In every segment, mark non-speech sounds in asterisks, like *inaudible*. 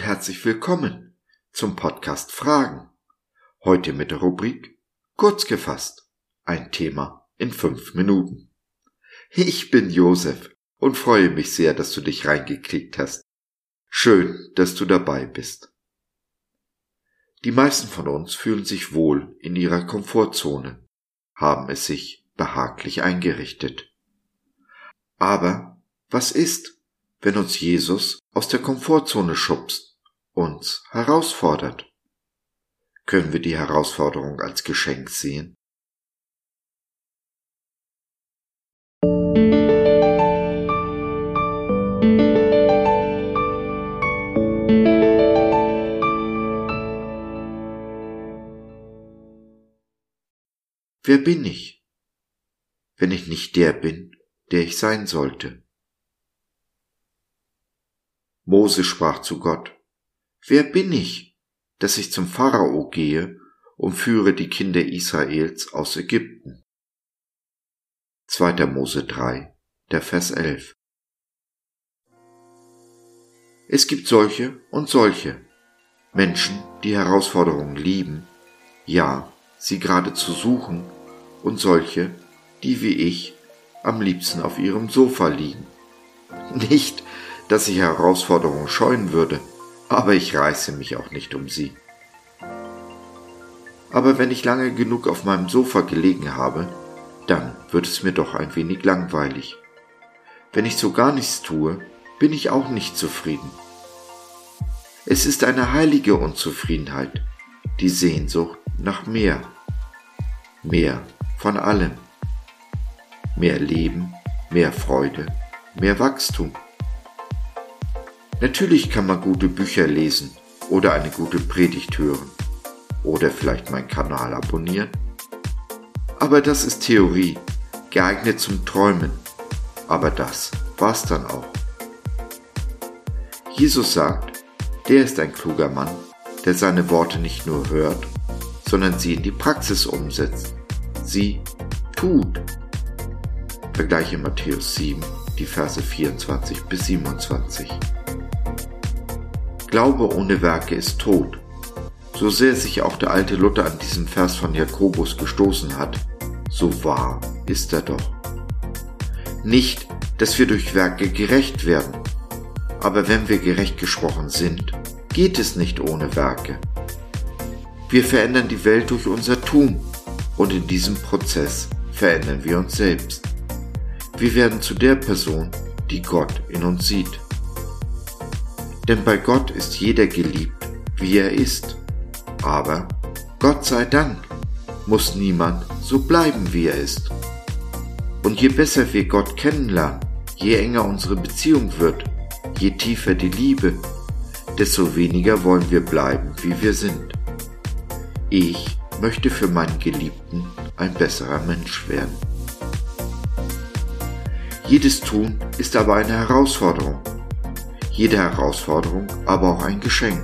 herzlich willkommen zum Podcast Fragen. Heute mit der Rubrik Kurz gefasst. Ein Thema in fünf Minuten. Ich bin Josef und freue mich sehr, dass du dich reingeklickt hast. Schön, dass du dabei bist. Die meisten von uns fühlen sich wohl in ihrer Komfortzone, haben es sich behaglich eingerichtet. Aber was ist, wenn uns Jesus aus der Komfortzone schubst, uns herausfordert? Können wir die Herausforderung als Geschenk sehen? Wer bin ich, wenn ich nicht der bin, der ich sein sollte? Mose sprach zu Gott, Wer bin ich, dass ich zum Pharao gehe und führe die Kinder Israels aus Ägypten? 2. Mose 3, der Vers 11. Es gibt solche und solche Menschen, die Herausforderungen lieben, ja, sie geradezu suchen, und solche, die wie ich am liebsten auf ihrem Sofa liegen. Nicht, dass ich Herausforderungen scheuen würde, aber ich reiße mich auch nicht um sie. Aber wenn ich lange genug auf meinem Sofa gelegen habe, dann wird es mir doch ein wenig langweilig. Wenn ich so gar nichts tue, bin ich auch nicht zufrieden. Es ist eine heilige Unzufriedenheit, die Sehnsucht nach mehr. Mehr von allem. Mehr Leben, mehr Freude, mehr Wachstum. Natürlich kann man gute Bücher lesen oder eine gute Predigt hören oder vielleicht meinen Kanal abonnieren. Aber das ist Theorie, geeignet zum Träumen. Aber das war's dann auch. Jesus sagt, der ist ein kluger Mann, der seine Worte nicht nur hört, sondern sie in die Praxis umsetzt. Sie tut. Vergleiche Matthäus 7, die Verse 24 bis 27. Glaube ohne Werke ist tot. So sehr sich auch der alte Luther an diesem Vers von Jakobus gestoßen hat, so wahr ist er doch. Nicht, dass wir durch Werke gerecht werden, aber wenn wir gerecht gesprochen sind, geht es nicht ohne Werke. Wir verändern die Welt durch unser Tun und in diesem Prozess verändern wir uns selbst. Wir werden zu der Person, die Gott in uns sieht. Denn bei Gott ist jeder geliebt, wie er ist. Aber, Gott sei Dank, muss niemand so bleiben, wie er ist. Und je besser wir Gott kennenlernen, je enger unsere Beziehung wird, je tiefer die Liebe, desto weniger wollen wir bleiben, wie wir sind. Ich möchte für meinen Geliebten ein besserer Mensch werden. Jedes Tun ist aber eine Herausforderung jede Herausforderung aber auch ein Geschenk.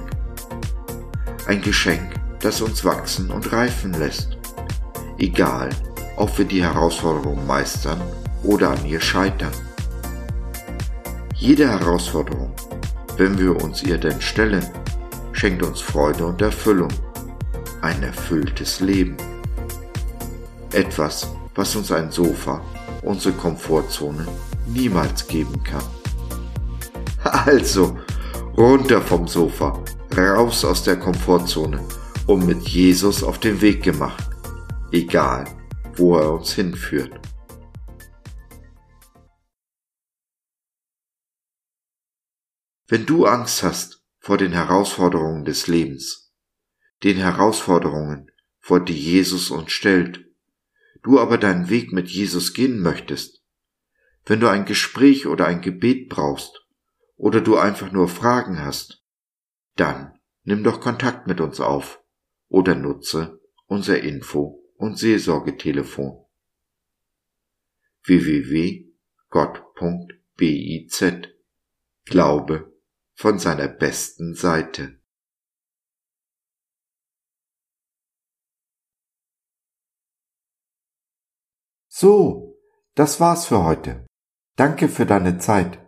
Ein Geschenk, das uns wachsen und reifen lässt. Egal, ob wir die Herausforderung meistern oder an ihr scheitern. Jede Herausforderung, wenn wir uns ihr denn stellen, schenkt uns Freude und Erfüllung. Ein erfülltes Leben. Etwas, was uns ein Sofa, unsere Komfortzone, niemals geben kann. *laughs* Also, runter vom Sofa, raus aus der Komfortzone und mit Jesus auf den Weg gemacht, egal wo er uns hinführt. Wenn du Angst hast vor den Herausforderungen des Lebens, den Herausforderungen, vor die Jesus uns stellt, du aber deinen Weg mit Jesus gehen möchtest, wenn du ein Gespräch oder ein Gebet brauchst, oder du einfach nur Fragen hast, dann nimm doch Kontakt mit uns auf oder nutze unser Info- und Seelsorgetelefon www.gott.biz Glaube von seiner besten Seite. So, das war's für heute. Danke für deine Zeit.